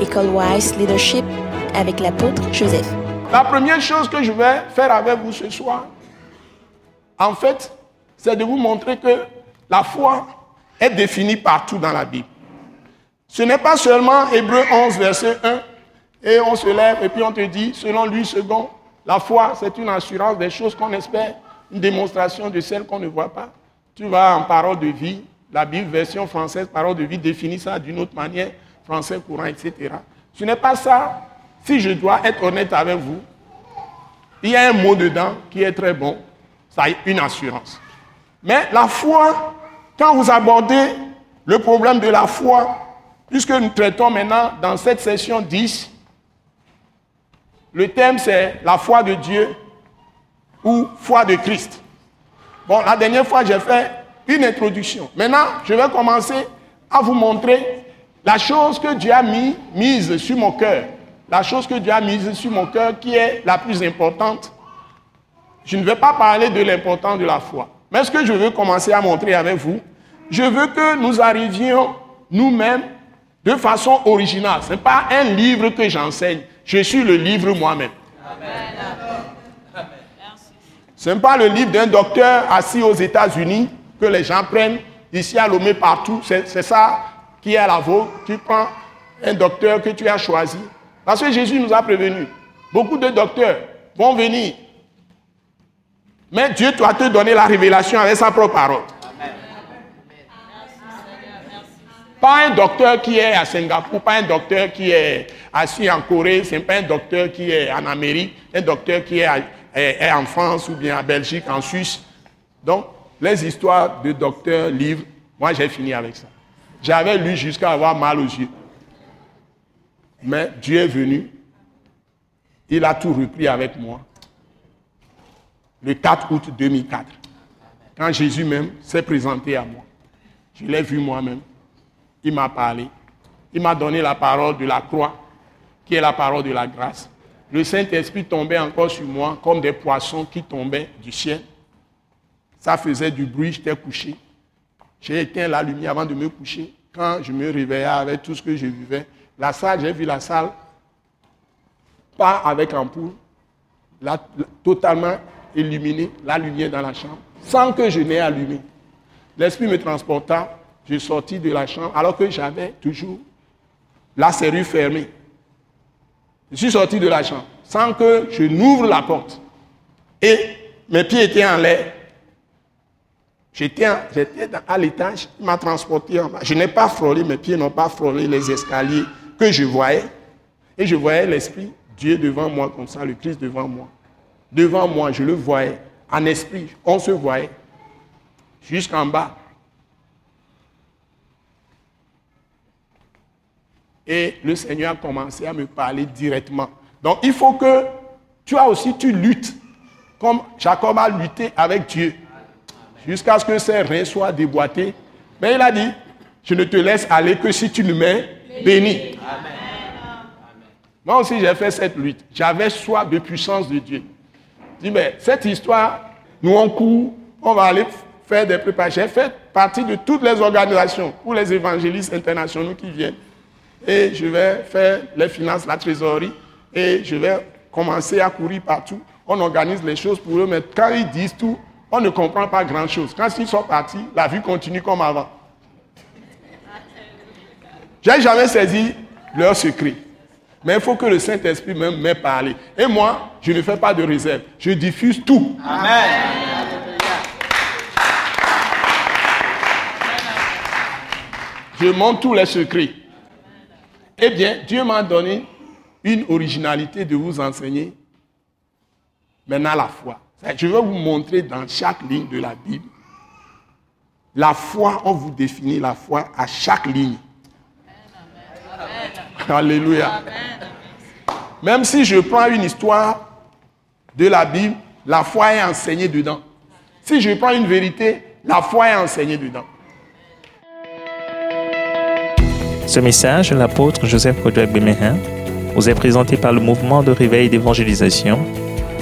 École Wise Leadership avec l'apôtre Joseph. La première chose que je vais faire avec vous ce soir, en fait, c'est de vous montrer que la foi est définie partout dans la Bible. Ce n'est pas seulement Hébreu 11, verset 1, et on se lève et puis on te dit, selon lui, second, la foi, c'est une assurance des choses qu'on espère, une démonstration de celles qu'on ne voit pas. Tu vas en parole de vie, la Bible version française, parole de vie, définit ça d'une autre manière, français courant, etc. Ce n'est pas ça. Si je dois être honnête avec vous, il y a un mot dedans qui est très bon, ça a une assurance. Mais la foi, quand vous abordez le problème de la foi, puisque nous traitons maintenant dans cette session 10, le thème c'est la foi de Dieu ou foi de Christ. Bon, la dernière fois j'ai fait une introduction. Maintenant, je vais commencer à vous montrer la chose que Dieu a mis, mise sur mon cœur. La chose que Dieu a mise sur mon cœur qui est la plus importante. Je ne vais pas parler de l'importance de la foi. Mais ce que je veux commencer à montrer avec vous, je veux que nous arrivions nous-mêmes de façon originale. Ce n'est pas un livre que j'enseigne. Je suis le livre moi-même. Ce n'est pas le livre d'un docteur assis aux États-Unis que les gens prennent ici à Lomé partout. C'est ça qui est à la vôtre. Tu prends un docteur que tu as choisi. Parce que Jésus nous a prévenus. Beaucoup de docteurs vont venir. Mais Dieu doit te donner la révélation avec sa propre parole. Pas un docteur qui est à Singapour, pas un docteur qui est assis en Corée, ce n'est pas un docteur qui est en Amérique, un docteur qui est, est en France ou bien en Belgique, en Suisse. Donc, les histoires de docteurs, livres, moi j'ai fini avec ça. J'avais lu jusqu'à avoir mal aux yeux. Mais Dieu est venu, il a tout repris avec moi. Le 4 août 2004, quand Jésus même s'est présenté à moi, je l'ai vu moi-même, il m'a parlé, il m'a donné la parole de la croix, qui est la parole de la grâce. Le Saint-Esprit tombait encore sur moi comme des poissons qui tombaient du ciel. Ça faisait du bruit, j'étais couché. J'ai éteint la lumière avant de me coucher. Quand je me réveillais avec tout ce que je vivais, la salle, j'ai vu la salle, pas avec ampoule, totalement illuminée, la lumière dans la chambre, sans que je n'ai allumé. L'esprit me transporta, je sortis de la chambre alors que j'avais toujours la serrure fermée. Je suis sorti de la chambre sans que je n'ouvre la porte. Et mes pieds étaient en l'air. J'étais à l'étage, il m'a transporté en bas. Je n'ai pas frôlé, mes pieds n'ont pas frôlé les escaliers que je voyais. Et je voyais l'Esprit, Dieu devant moi comme ça, le Christ devant moi. Devant moi, je le voyais. En esprit, on se voyait. Jusqu'en bas. Et le Seigneur a commencé à me parler directement. Donc il faut que toi aussi tu luttes comme Jacob a lutté avec Dieu jusqu'à ce que ses reins soient déboîtés. Mais il a dit, je ne te laisse aller que si tu ne m'es béni. Moi aussi, j'ai fait cette lutte. J'avais soif de puissance de Dieu. Je dis, mais cette histoire, nous on court, on va aller faire des préparations. J'ai fait partie de toutes les organisations pour les évangélistes internationaux qui viennent. Et je vais faire les finances, la trésorerie, et je vais commencer à courir partout. On organise les choses pour eux, mais quand ils disent tout, on ne comprend pas grand-chose. Quand ils sont partis, la vie continue comme avant. J'ai jamais saisi leur secret. Mais il faut que le Saint-Esprit même m'ait parlé. Et moi, je ne fais pas de réserve. Je diffuse tout. Amen. Je montre tous les secrets. Eh bien, Dieu m'a donné une originalité de vous enseigner maintenant la foi. Je vais vous montrer dans chaque ligne de la Bible. La foi, on vous définit la foi à chaque ligne. Alléluia. Même si je prends une histoire de la Bible, la foi est enseignée dedans. Si je prends une vérité, la foi est enseignée dedans. Ce message, l'apôtre Joseph Kodouak Bemehin, vous est présenté par le mouvement de réveil d'évangélisation